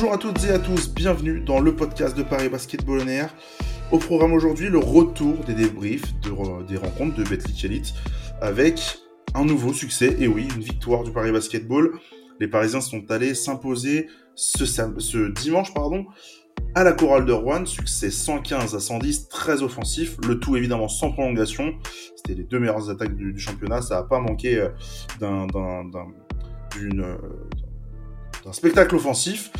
Bonjour à toutes et à tous, bienvenue dans le podcast de Paris Basketball On Air. Au programme aujourd'hui, le retour des débriefs de- des rencontres de Betclich Elite avec un nouveau succès, et oui, une victoire du Paris Basketball. Les Parisiens sont allés s'imposer ce, dimanche pardon, à la chorale de Rouen, succès 115 à 110, très offensif, le tout évidemment sans prolongation. C'était les deux meilleures attaques du, championnat, ça n'a pas manqué euh, d'un- d'un- d'un- d'une, d'un spectacle offensif.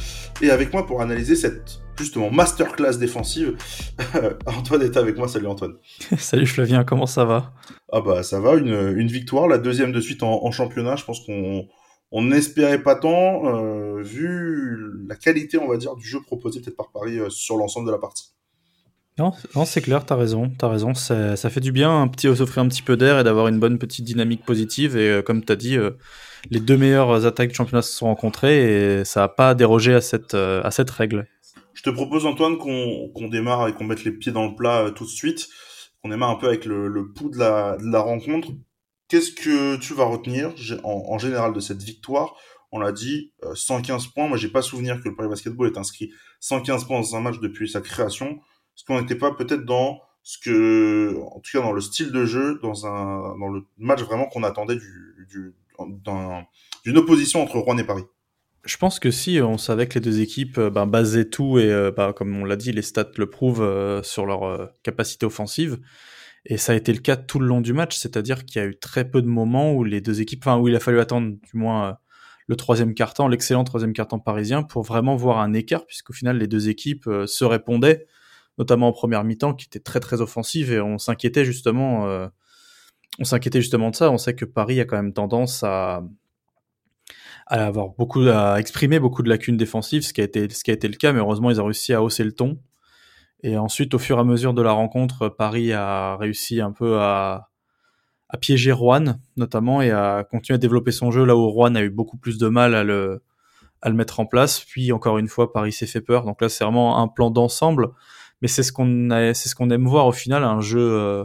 Et avec moi pour analyser cette justement masterclass défensive, Antoine est avec moi. Salut Antoine. Salut Flavien, comment ça va? Ah bah ça va, une, une victoire, la deuxième de suite en, en championnat. Je pense qu'on on n'espérait pas tant, euh, vu la qualité, on va dire, du jeu proposé peut-être par Paris euh, sur l'ensemble de la partie. Non, non c'est clair, t'as raison, t'as raison. Ça, ça fait du bien, un petit, s'offrir un petit peu d'air et d'avoir une bonne petite dynamique positive. Et euh, comme t'as dit, euh, les deux meilleures attaques du championnat se sont rencontrées et ça n'a pas dérogé à cette, euh, à cette règle. Je te propose Antoine qu'on qu'on démarre et qu'on mette les pieds dans le plat euh, tout de suite, qu'on démarre un peu avec le, le pouls de la, de la rencontre. Qu'est-ce que tu vas retenir en, en général de cette victoire? On l'a dit, euh, 115 points. Moi, j'ai pas souvenir que le Paris Basketball ait inscrit 115 points dans un match depuis sa création. Est-ce qu'on n'était pas peut-être dans ce que, en tout cas dans le style de jeu, dans un, dans le match vraiment qu'on attendait du, du, d'un- d'une opposition entre Rouen et Paris Je pense que si, on savait que les deux équipes euh, ben, basaient tout et, euh, ben, comme on l'a dit, les stats le prouvent euh, sur leur euh, capacité offensive. Et ça a été le cas tout le long du match, c'est-à-dire qu'il y a eu très peu de moments où les deux équipes, enfin où il a fallu attendre du moins euh, le troisième quart-temps, l'excellent troisième quart-temps parisien, pour vraiment voir un écart, puisqu'au final les deux équipes euh, se répondaient, notamment en première mi-temps, qui était très très offensive, et on s'inquiétait justement, euh, on s'inquiétait justement de ça. On sait que Paris a quand même tendance à avoir beaucoup à exprimer beaucoup de lacunes défensives, ce qui a été ce qui a été le cas, mais heureusement ils ont réussi à hausser le ton. Et ensuite, au fur et à mesure de la rencontre, Paris a réussi un peu à, à piéger Rouen, notamment, et à continuer à développer son jeu là où Rouen a eu beaucoup plus de mal à le, à le mettre en place. Puis, encore une fois, Paris s'est fait peur. Donc là, c'est vraiment un plan d'ensemble. Mais c'est ce qu'on c'est ce qu'on aime voir au final, un jeu euh,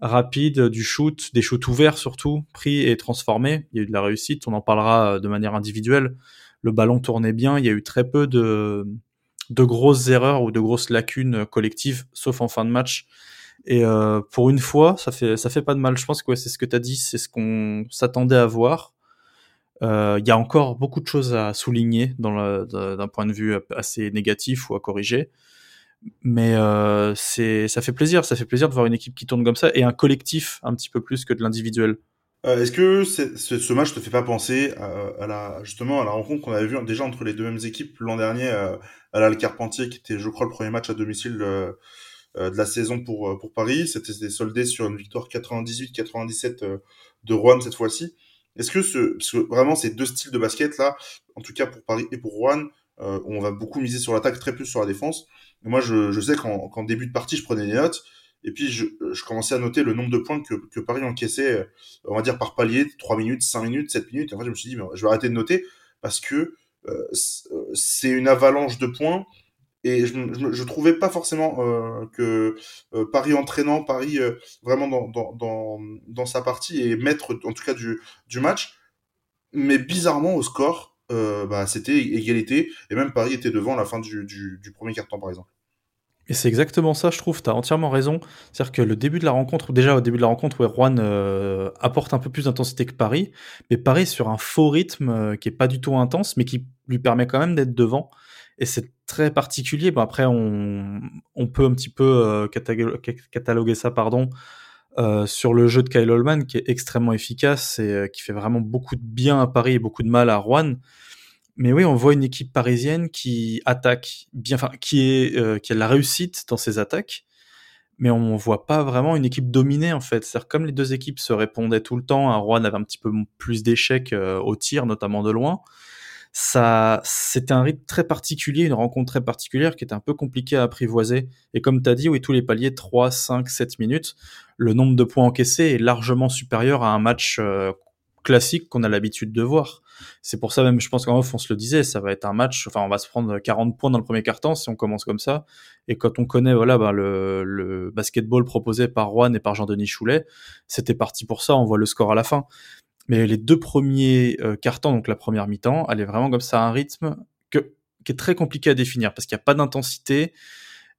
rapide, du shoot, des shoots ouverts surtout, pris et transformés. Il y a eu de la réussite. On en parlera euh, de manière individuelle. Le ballon tournait bien. Il y a eu très peu de, de grosses erreurs ou de grosses lacunes collectives, sauf en fin de match. Et euh, pour une fois, ça fait ça fait pas de mal. Je pense que ouais, c'est ce que tu as dit, c'est ce qu'on s'attendait à voir. Euh, Il y a encore beaucoup de choses à souligner d'un point de vue assez négatif ou à corriger. Mais euh, ça fait plaisir, ça fait plaisir de voir une équipe qui tourne comme ça et un collectif un petit peu plus que de l'individuel. Euh, Est-ce que ce, ce match te fait pas penser à, à la justement à la rencontre qu'on avait vue déjà entre les deux mêmes équipes l'an dernier euh, à la Carpentier qui était je crois le premier match à domicile de la saison pour pour Paris c'était soldé sur une victoire 98-97 euh, de Rouen cette fois-ci est-ce que ce parce que vraiment ces deux styles de basket là en tout cas pour Paris et pour Rouen euh, on va beaucoup miser sur l'attaque très peu sur la défense moi je, je sais qu'en début de partie je prenais des notes et puis je, je commençais à noter le nombre de points que, que Paris encaissait euh, on va dire par palier, 3 minutes, 5 minutes, 7 minutes. Et en fait, je me suis dit, mais je vais arrêter de noter parce que euh, c'est une avalanche de points. Et je, je, je trouvais pas forcément euh, que euh, Paris entraînant, Paris euh, vraiment dans, dans, dans, dans, sa partie et maître en tout cas du, du match. Mais bizarrement, au score, euh, bah, c'était égalité. Et même Paris était devant à la fin du, premier quart-temps, par exemple. Et c'est exactement ça, je trouve, tu as entièrement raison. C'est-à-dire que le début de la rencontre, déjà au début de la rencontre, où Rouen euh, apporte un peu plus d'intensité que Paris, mais Paris sur un faux rythme euh, qui est pas du tout intense, mais qui lui permet quand même d'être devant. Et c'est très particulier. Bon, après, on, on peut un petit peu cataloguer ça pardon, euh, sur le jeu de Kyle Holman, qui est extrêmement efficace et euh, qui fait vraiment beaucoup de bien à Paris et beaucoup de mal à Rouen. Mais oui, on voit une équipe parisienne qui attaque bien, enfin, qui est, euh, qui a de la réussite dans ses attaques, mais on voit pas vraiment une équipe dominée en fait. C'est-à-dire comme les deux équipes se répondaient tout le temps, un Rouen avait un petit peu plus d'échecs euh, au tir, notamment de loin. Ça, c'était un rythme très particulier, une rencontre très particulière qui était un peu compliquée à apprivoiser. Et comme tu as dit, oui, tous les paliers, 3, 5, 7 minutes, le nombre de points encaissés est largement supérieur à un match euh, classique qu'on a l'habitude de voir. C'est pour ça même, je pense qu'en off, on se le disait, ça va être un match, enfin, on va se prendre 40 points dans le premier quart-temps si on commence comme ça. Et quand on connaît, voilà, bah, le, le basketball proposé par Juan et par Jean-Denis Choulet, c'était parti pour ça, on voit le score à la fin. Mais les deux premiers euh, cartons, donc la première mi-temps, elle est vraiment comme ça à un rythme que qui est très compliqué à définir parce qu'il n'y a pas d'intensité.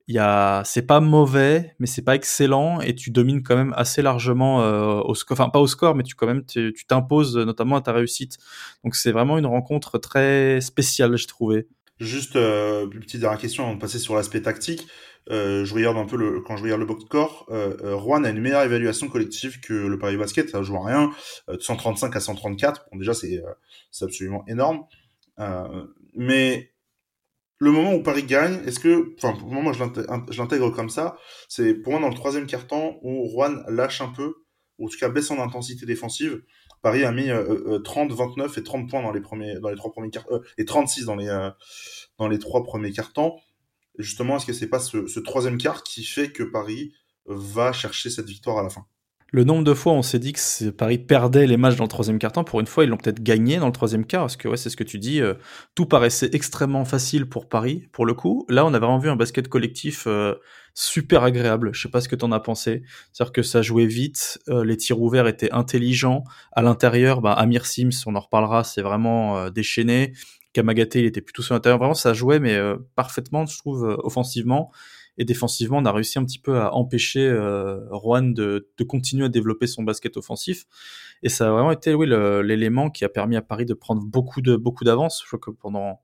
Il y a, c'est pas mauvais, mais c'est pas excellent et tu domines quand même assez largement euh, au score, enfin pas au score, mais tu quand même tu t'imposes notamment à ta réussite. Donc c'est vraiment une rencontre très spéciale, j'ai trouvé. Juste euh, une petite dernière question avant de passer sur l'aspect tactique. Euh, je regarde un peu le, quand je regarde le box score, euh, euh, Rouen a une meilleure évaluation collective que le Paris Basket, ça joue à rien, de 135 à 134. Bon, déjà c'est c'est absolument énorme. mais le moment où Paris gagne, est-ce que, enfin, pour moi, je l'intègre comme ça, c'est pour moi dans le troisième quart-temps où Rouen lâche un peu, ou en tout cas baisse en intensité défensive. Paris a mis 30, 29 et 30 points dans les premiers, dans les trois premiers quarts, et 36 dans les, dans les trois premiers quarts-temps justement, est-ce que c'est pas ce, troisième quart qui fait que Paris va chercher cette victoire à la fin? Le nombre de fois on s'est dit que Paris perdait les matchs dans le troisième quart-temps, pour une fois ils l'ont peut-être gagné dans le troisième quart, parce que ouais, c'est ce que tu dis, euh, tout paraissait extrêmement facile pour Paris, pour le coup. Là on a vraiment vu un basket collectif euh, super agréable, je sais pas ce que tu en as pensé, c'est-à-dire que ça jouait vite, euh, les tirs ouverts étaient intelligents, à l'intérieur, bah, Amir Sims, on en reparlera, c'est vraiment déchaîné, Kamagaté, il était plutôt sur l'intérieur. Vraiment, ça jouait, mais euh, parfaitement, je trouve, euh, offensivement. Et défensivement, on a réussi un petit peu à empêcher euh, Juan de, de, continuer à développer son basket offensif. Et ça a vraiment été oui, l'élément qui a permis à Paris de prendre beaucoup de beaucoup d'avance. Je crois que pendant,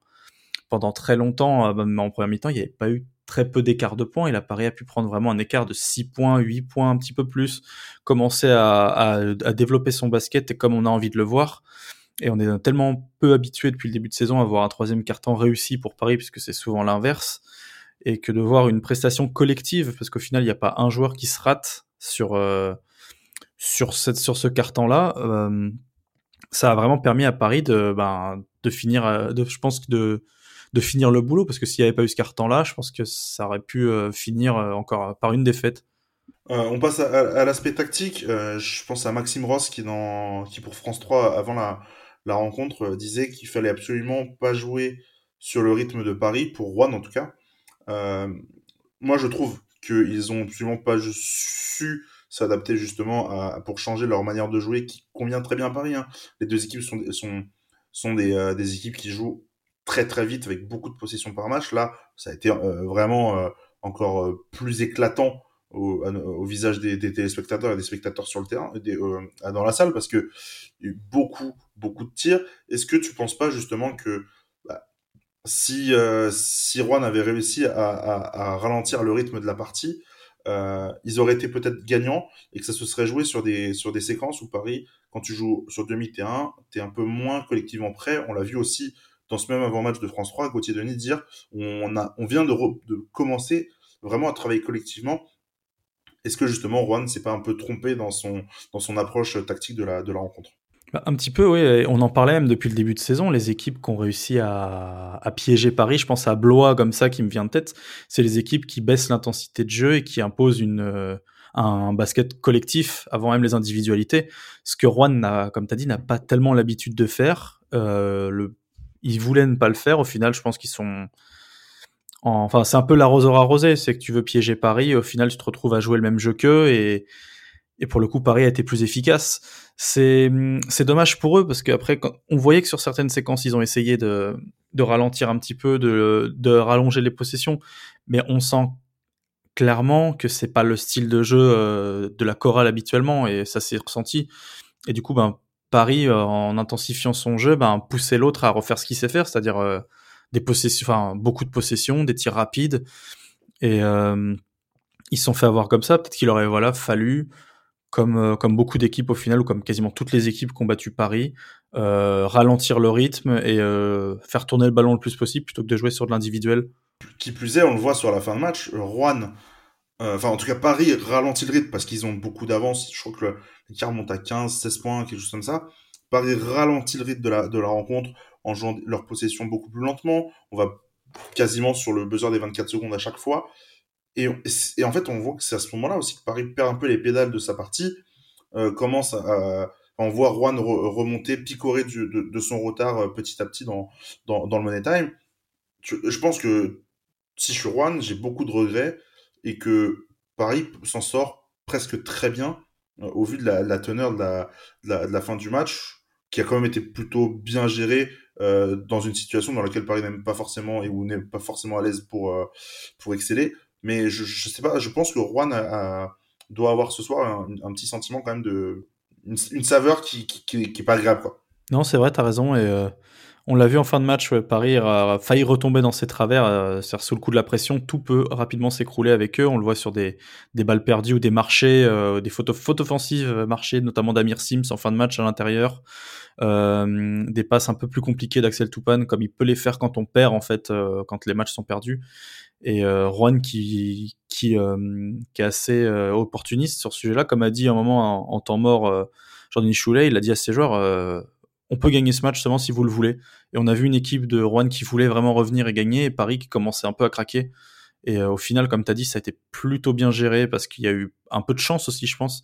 pendant très longtemps, même en première mi-temps, il n'y avait pas eu très peu d'écart de points. Et là, Paris a pu prendre vraiment un écart de 6 points, 8 points, un petit peu plus, commencer à, à, à développer son basket comme on a envie de le voir. Et on est tellement peu habitué depuis le début de saison à voir un troisième carton réussi pour Paris, puisque c'est souvent l'inverse, et que de voir une prestation collective, parce qu'au final, il n'y a pas un joueur qui se rate sur, euh, sur, cette, sur ce carton-là, euh, ça a vraiment permis à Paris de, ben, de finir, euh, de, je pense, de, de finir le boulot, parce que s'il n'y avait pas eu ce carton-là, je pense que ça aurait pu finir encore par une défaite. on passe à, l'aspect tactique. je pense à Maxime Ross qui, dans, qui pour France 3, avant la, la rencontre euh, disait qu'il fallait absolument pas jouer sur le rythme de Paris, pour Rouen en tout cas. Euh, moi, je trouve qu'ils ont absolument pas su s'adapter justement pour changer leur manière de jouer qui convient très bien à Paris. Hein. Les deux équipes sont, sont, sont des, euh, des, équipes qui jouent très très vite avec beaucoup de possessions par match. Là, ça a été vraiment encore plus éclatant au, visage des, téléspectateurs et des spectateurs sur le terrain, des, euh, dans la salle, parce que y a eu beaucoup, beaucoup de tirs. Est-ce que tu penses pas justement que bah, si, euh, si Rouen avait réussi à, à, ralentir le rythme de la partie, euh, ils auraient été peut-être gagnants et que ça se serait joué sur des, sur des séquences où Paris, quand tu joues sur demi-terrain, tu es un peu moins collectivement prêt. On l'a vu aussi dans ce même avant-match de France 3, Gauthier Denis dire on, a, on vient de, de commencer vraiment à travailler collectivement est-ce que justement Juan s'est pas un peu trompé dans son, approche tactique de la, rencontre? Bah, un petit peu, oui. On en parlait même depuis le début de saison. Les équipes qui ont réussi à, piéger Paris, je pense à Blois comme ça qui me vient de tête, c'est les équipes qui baissent l'intensité de jeu et qui imposent euh, un basket collectif avant même les individualités. Ce que Juan, comme tu as dit, n'a pas tellement l'habitude de faire. Euh, le, ils voulaient ne pas le faire. Au final, je pense qu'ils sont Enfin, c'est un peu l'arroseur arrosé, c'est que tu veux piéger Paris, au final tu te retrouves à jouer le même jeu qu'eux, et, et pour le coup Paris a été plus efficace. C'est, dommage pour eux, parce qu'après, on voyait que sur certaines séquences, ils ont essayé de, de ralentir un petit peu, de, de rallonger les possessions, mais on sent clairement que c'est pas le style de jeu euh, de la chorale habituellement, et ça s'est ressenti. Et du coup, ben, Paris, en intensifiant son jeu, ben, poussait l'autre à refaire ce qu'il sait faire, c'est-à-dire euh, des possessions, enfin beaucoup de possessions, des tirs rapides, et euh, ils se sont fait avoir comme ça. Peut-être qu'il aurait voilà fallu, comme euh, comme beaucoup d'équipes au final ou comme quasiment toutes les équipes qui ont battu Paris, euh, ralentir le rythme et faire tourner le ballon le plus possible plutôt que de jouer sur de l'individuel. Qui plus est, on le voit sur la fin de match, Rouen, enfin en tout cas Paris ralentit le rythme parce qu'ils ont beaucoup d'avance. Je crois que l'écart monte à 15, 16 points, quelque chose comme ça. Paris ralentit le rythme de la, de la rencontre en jouant leur possession beaucoup plus lentement. On va quasiment sur le buzzer des 24 secondes à chaque fois. Et, en fait, on voit que c'est à ce moment-là aussi que Paris perd un peu les pédales de sa partie, euh, commence à, on voit Juan remonter, picorer de, son retard euh, petit à petit dans, le Money Time. Je, pense que si je suis Juan, j'ai beaucoup de regrets et que Paris s'en sort presque très bien euh, au vu de la, teneur de la fin du match qui a quand même été plutôt bien géré dans une situation dans laquelle Paris n'aime pas forcément et où n'est pas forcément à l'aise pour, pour exceller. Mais je, je sais pas, je pense que Rouen doit avoir ce soir un, petit sentiment quand même de. une, saveur qui, qui, qui, est pas agréable. Non, c'est vrai, tu as raison. Et on l'a vu en fin de match, Paris a failli retomber dans ses travers, euh, cest sous le coup de la pression, tout peut rapidement s'écrouler avec eux. On le voit sur des, balles perdues ou des marchés, euh, des fautes, fautes offensives euh, marchés, notamment d'Amir Sims en fin de match à l'intérieur. Euh, des passes un peu plus compliquées d'Axel Toupane, comme il peut les faire quand on perd, en fait, quand les matchs sont perdus. Et Juan qui est assez opportuniste sur ce sujet-là, comme a dit un moment en, temps mort Jordan Choulet, il a dit à ses joueurs on peut gagner ce match seulement si vous le voulez. Et on a vu une équipe de Rouen qui voulait vraiment revenir et gagner, et Paris qui commençait un peu à craquer. Et euh, au final, comme tu as dit, ça a été plutôt bien géré parce qu'il y a eu un peu de chance aussi, je pense.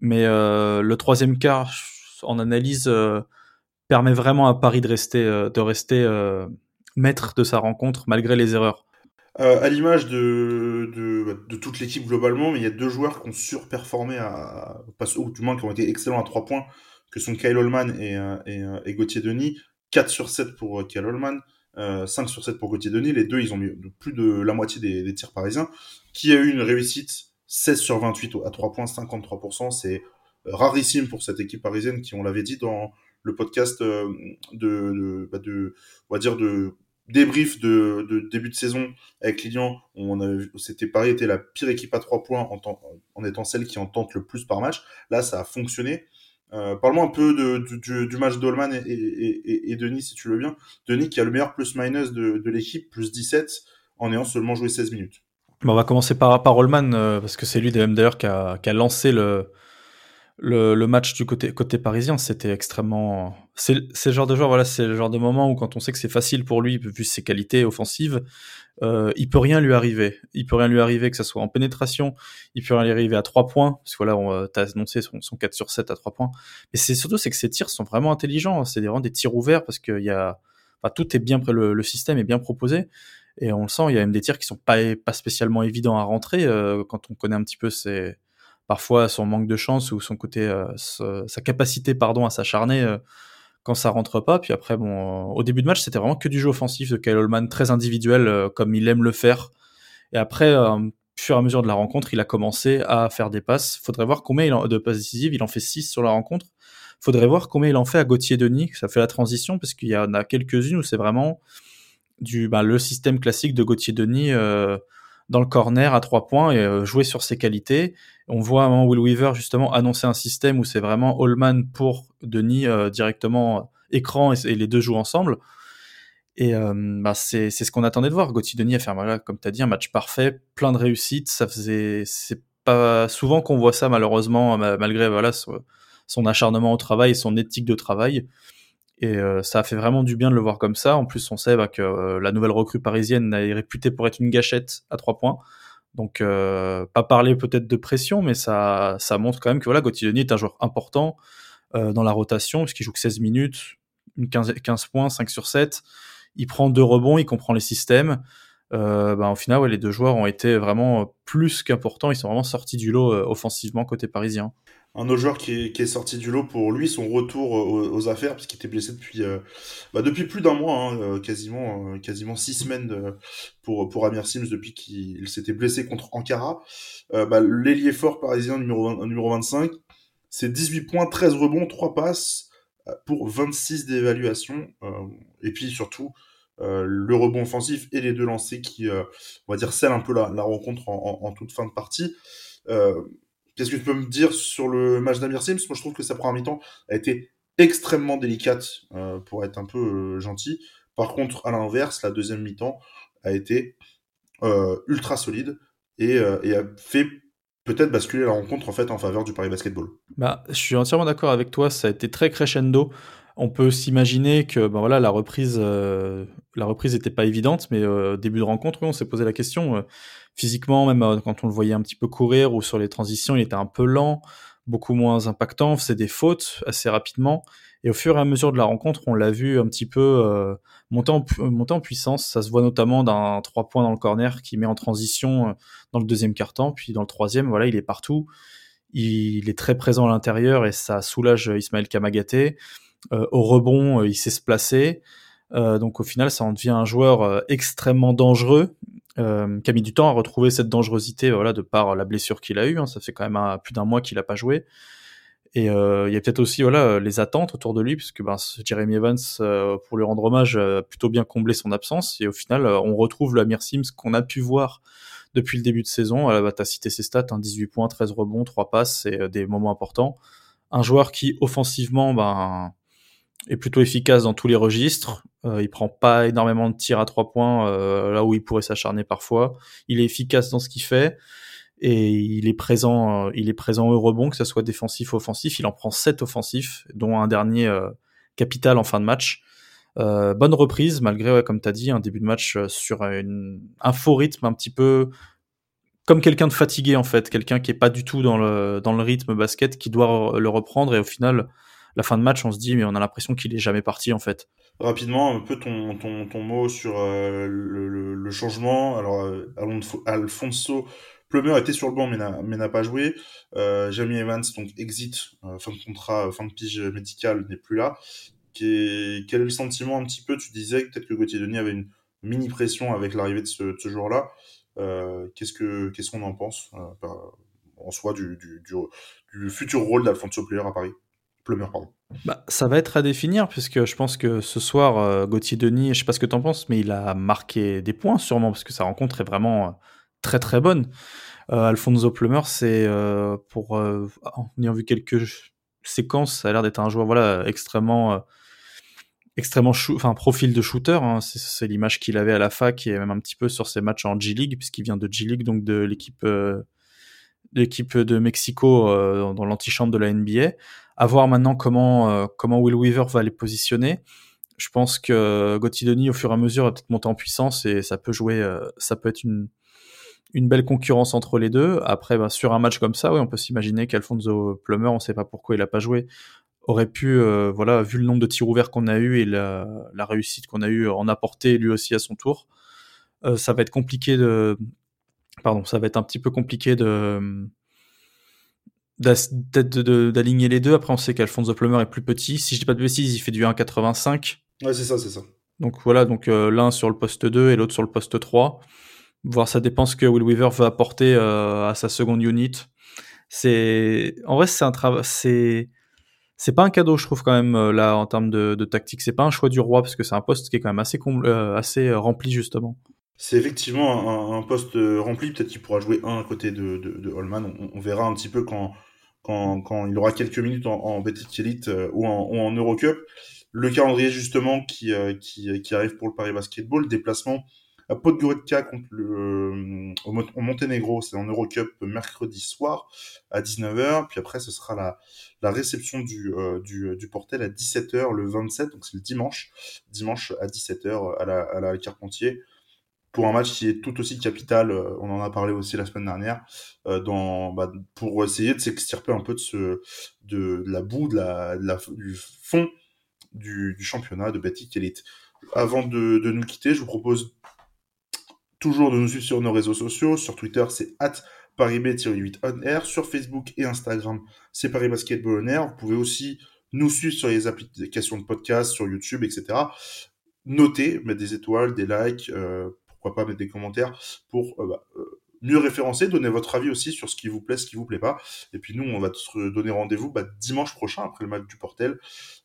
Mais euh, le troisième quart, en analyse, euh, permet vraiment à Paris de rester, maître de sa rencontre malgré les erreurs. à l'image de, toute l'équipe globalement, il y a deux joueurs qui ont surperformé, à, ou du moins qui ont été excellents à trois points que sont Kyle Holman et, euh, euh, et Gauthier Denis. 4 sur 7 pour euh, Kyle Holman, 5 sur 7 pour Gauthier Denis. Les deux, ils ont mis plus de la moitié des, des tirs parisiens. Qui a eu une réussite 16 sur 28 à 3 points, 53%. C'est rarissime pour cette équipe parisienne qui, on l'avait dit dans le podcast bah de, débrief de, début de saison avec Lilian, on c'était Paris était la pire équipe à 3 points en, en, étant celle qui en tente le plus par match. Là, ça a fonctionné. Euh, Parle-moi un peu de, du, match d'Olman et, Denis, si tu veux bien. Denis qui a le meilleur plus-minus de, de l'équipe, plus 17, en ayant seulement joué 16 minutes. On va commencer par, par euh, parce que c'est lui d'ailleurs qui a lancé le, le, le, match du côté, côté parisien, c'était extrêmement. C'est le genre de joueur, voilà, c'est le genre de moment où quand on sait que c'est facile pour lui, vu ses qualités offensives, euh, il peut rien lui arriver. Il peut rien lui arriver, que ce soit en pénétration, il peut rien lui arriver à 3 points, parce que voilà, t'as annoncé son, son 4 sur 7 à 3 points. Mais c'est surtout, c'est que ses tirs sont vraiment intelligents, c'est vraiment des tirs ouverts, parce qu'il y a. Enfin, tout est bien, le, le système est bien proposé. Et on le sent, il y a même des tirs qui sont pas, pas spécialement évidents à rentrer, euh, quand on connaît un petit peu ses parfois son manque de chance ou son côté, euh, sa, capacité pardon à s'acharner euh, quand ça rentre pas. Puis après, bon, au début de match, c'était vraiment que du jeu offensif de Kyle Holman, très individuel euh, comme il aime le faire. Et après, au fur et à mesure de la rencontre, il a commencé à faire des passes. Faudrait voir combien il en, de passes décisives. Il en fait 6 sur la rencontre. Faudrait voir combien il en fait à Gauthier Denis. Ça fait la transition parce qu'il y en a quelques-unes où c'est vraiment du bah, le système classique de Gauthier Denis. Euh, dans le corner à trois points et euh, jouer sur ses qualités. On voit un moment Will Weaver justement annoncer un système où c'est vraiment Allman pour Denis euh, directement euh, écran et, les deux jouent ensemble. Et bah c'est ce qu'on attendait de voir. Gauthier Denis a fait, voilà, comme tu as dit, un match parfait, plein de réussites. Ça faisait, c'est pas souvent qu'on voit ça malheureusement, malgré voilà son acharnement au travail et son éthique de travail. Et euh, ça a fait vraiment du bien de le voir comme ça. En plus, on sait bah, que euh, la nouvelle recrue parisienne est réputée pour être une gâchette à trois points. Donc, euh, pas parler peut-être de pression, mais ça, ça montre quand même que voilà, Gauthier est un joueur important dans la rotation, puisqu'il joue que 16 minutes, 15, 15 points, 5 sur 7. Il prend deux rebonds, il comprend les systèmes. bah, au final, les deux joueurs ont été vraiment plus qu'importants. Ils sont vraiment sortis du lot offensivement côté parisien un autre joueur qui est, sorti du lot pour lui, son retour aux, affaires, puisqu'il était blessé depuis, euh, bah depuis plus d'un mois, hein, euh, quasiment, euh, quasiment six semaines pour, pour Amir Sims depuis qu'il s'était blessé contre Ankara. bah, L'ailier fort parisien numéro, numéro 25, c'est 18 points, 13 rebonds, 3 passes pour 26 d'évaluation. et puis surtout, le rebond offensif et les deux lancers qui, on va dire, scellent un peu la, rencontre en, toute fin de partie. Euh, Qu'est-ce que tu peux me dire sur le match d'Amir Sims? Moi, je trouve que sa première mi-temps a été extrêmement délicate, euh, pour être un peu euh, gentil. Par contre, à l'inverse, la deuxième mi-temps a été euh, ultra solide et, et, a fait peut-être basculer la rencontre en fait en faveur du Paris Basketball. Bah, je suis entièrement d'accord avec toi. Ça a été très crescendo. On peut s'imaginer que ben voilà, la reprise, la reprise n'était pas évidente, mais début de rencontre, on s'est posé la question physiquement, même euh, quand on le voyait un petit peu courir ou sur les transitions, il était un peu lent, beaucoup moins impactant, faisait des fautes assez rapidement. Et au fur et à mesure de la rencontre, on l'a vu un petit peu euh, monter, en, monter en puissance. Ça se voit notamment d'un 3 points dans le corner qui met en transition euh, dans le deuxième quart-temps. Puis dans le troisième, voilà, il est partout. Il, est très présent à l'intérieur et ça soulage Ismaël Kamagaté. Au rebond, il sait se placer. donc au final, ça en devient un joueur extrêmement dangereux euh, qui a mis du temps à retrouver cette dangerosité, voilà, de par la blessure qu'il a eue. Hein. ça fait quand même plus d'un mois qu'il a pas joué. Et euh, il y a peut-être aussi voilà les attentes autour de lui, puisque ben, Jeremy Evans, euh, pour lui rendre hommage, a plutôt bien comblé son absence. Et au final, on retrouve l'Amir Sims qu'on a pu voir depuis le début de saison. Bah, tu as cité ses stats, hein, 18 points, 13 rebonds, 3 passes, et des moments importants. Un joueur qui, offensivement, ben, est plutôt efficace dans tous les registres. Euh, il prend pas énormément de tirs à trois points euh, là où il pourrait s'acharner parfois. Il est efficace dans ce qu'il fait et il est présent. Euh, il est présent au rebond, que ce soit défensif ou offensif. Il en prend sept offensifs, dont un dernier euh, capital en fin de match. bonne reprise malgré, comme tu as dit, un début de match sur une, un faux rythme un petit peu comme quelqu'un de fatigué en fait, quelqu'un qui est pas du tout dans le dans le rythme basket, qui doit le reprendre et au final la fin de match, on se dit, mais on a l'impression qu'il est jamais parti en fait. Rapidement, un peu ton, ton, ton mot sur euh, le, changement. Alors, euh, Alfonso Plummer était sur le banc mais n'a pas joué. Euh, Jamie Evans, donc exit, fin de contrat, fin de pige médicale, n'est plus là. quel est le sentiment un petit peu? Tu disais peut-être que Gauthier Denis avait une mini pression avec l'arrivée de ce, de ce joueur-là. qu'est-ce que qu'est-ce qu'on en pense en soi du, du, du, futur rôle d'Alfonso Plummer à Paris? Bah, ça va être à définir, puisque je pense que ce soir, euh, Gauthier Denis, je sais pas ce que tu en penses, mais il a marqué des points sûrement, parce que sa rencontre est vraiment euh, très très bonne. Euh, Alfonso Plummer, c'est pour en ayant vu quelques séquences, ça a l'air d'être un joueur voilà extrêmement extrêmement enfin profil de shooter. Hein. c'est l'image qu'il avait à la fac et même un petit peu sur ses matchs en G League, puisqu'il vient de G League, donc de l'équipe l'équipe de Mexico dans l'antichambre de la NBA à voir maintenant comment, euh, comment Will Weaver va les positionner. Je pense que Denis, au fur et à mesure, va peut-être monter en puissance et ça peut jouer, euh, ça peut être une, une belle concurrence entre les deux. Après, bah, sur un match comme ça, oui, on peut s'imaginer qu'Alfonso Plummer, on ne sait pas pourquoi il n'a pas joué, aurait pu, euh, voilà, vu le nombre de tirs ouverts qu'on a eu et la réussite qu'on a eu, en apporter lui aussi à son tour. ça va être compliqué de, pardon, ça va être un petit peu compliqué de d'aligner les deux. Après, on sait qu'Alfonso Plummer est plus petit. Si je dis pas de bêtises, il fait du 1,85. Ouais, c'est ça, c'est ça. Donc voilà, donc euh, l'un sur le poste 2 et l'autre sur le poste 3. Voir ça dépend ce que Will Weaver veut apporter euh, à sa seconde unit. C'est en vrai c'est un travail c'est c'est pas un cadeau je trouve quand même euh, là en termes de, de tactique c'est pas un choix du roi parce que c'est un poste qui est quand même assez assez rempli justement c'est effectivement un, poste rempli. Peut-être qu'il pourra jouer un à côté de, de, Holman. On, verra un petit peu quand quand, quand il aura quelques minutes en, en Elite euh, ou, en, Eurocup. Le calendrier justement qui, euh, qui, qui, arrive pour le Paris Basketball, déplacement à Podgorica contre le, euh, au, Monténégro, c'est en Eurocup mercredi soir à 19h, puis après ce sera la, la réception du, du, du, Portel à 17h le 27, donc c'est le dimanche, dimanche à 17h à la, à la Carpentier pour un match qui est tout aussi capital, euh, on en a parlé aussi la semaine dernière, euh, bah, pour essayer de s'extirper un peu de, la boue, de la, du fond du, championnat de Betty Elite. Avant de, nous quitter, je vous propose toujours de nous suivre sur nos réseaux sociaux. Sur Twitter, c'est at parisb-8 on. Sur Facebook et Instagram, c'est Paris. Vous pouvez aussi nous suivre sur les applications de podcast, sur YouTube, etc. Notez, mettre des étoiles, des likes, euh, pas mettre des commentaires pour euh, bah, euh, mieux référencer, donner votre avis aussi sur ce qui vous plaît, ce qui vous plaît pas. Et puis nous, on va se donner rendez-vous bah, dimanche prochain après le match du Portel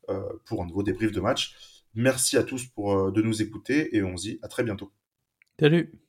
euh, pour un nouveau débrief de match. Merci à tous pour de nous écouter et on se dit à très bientôt. Salut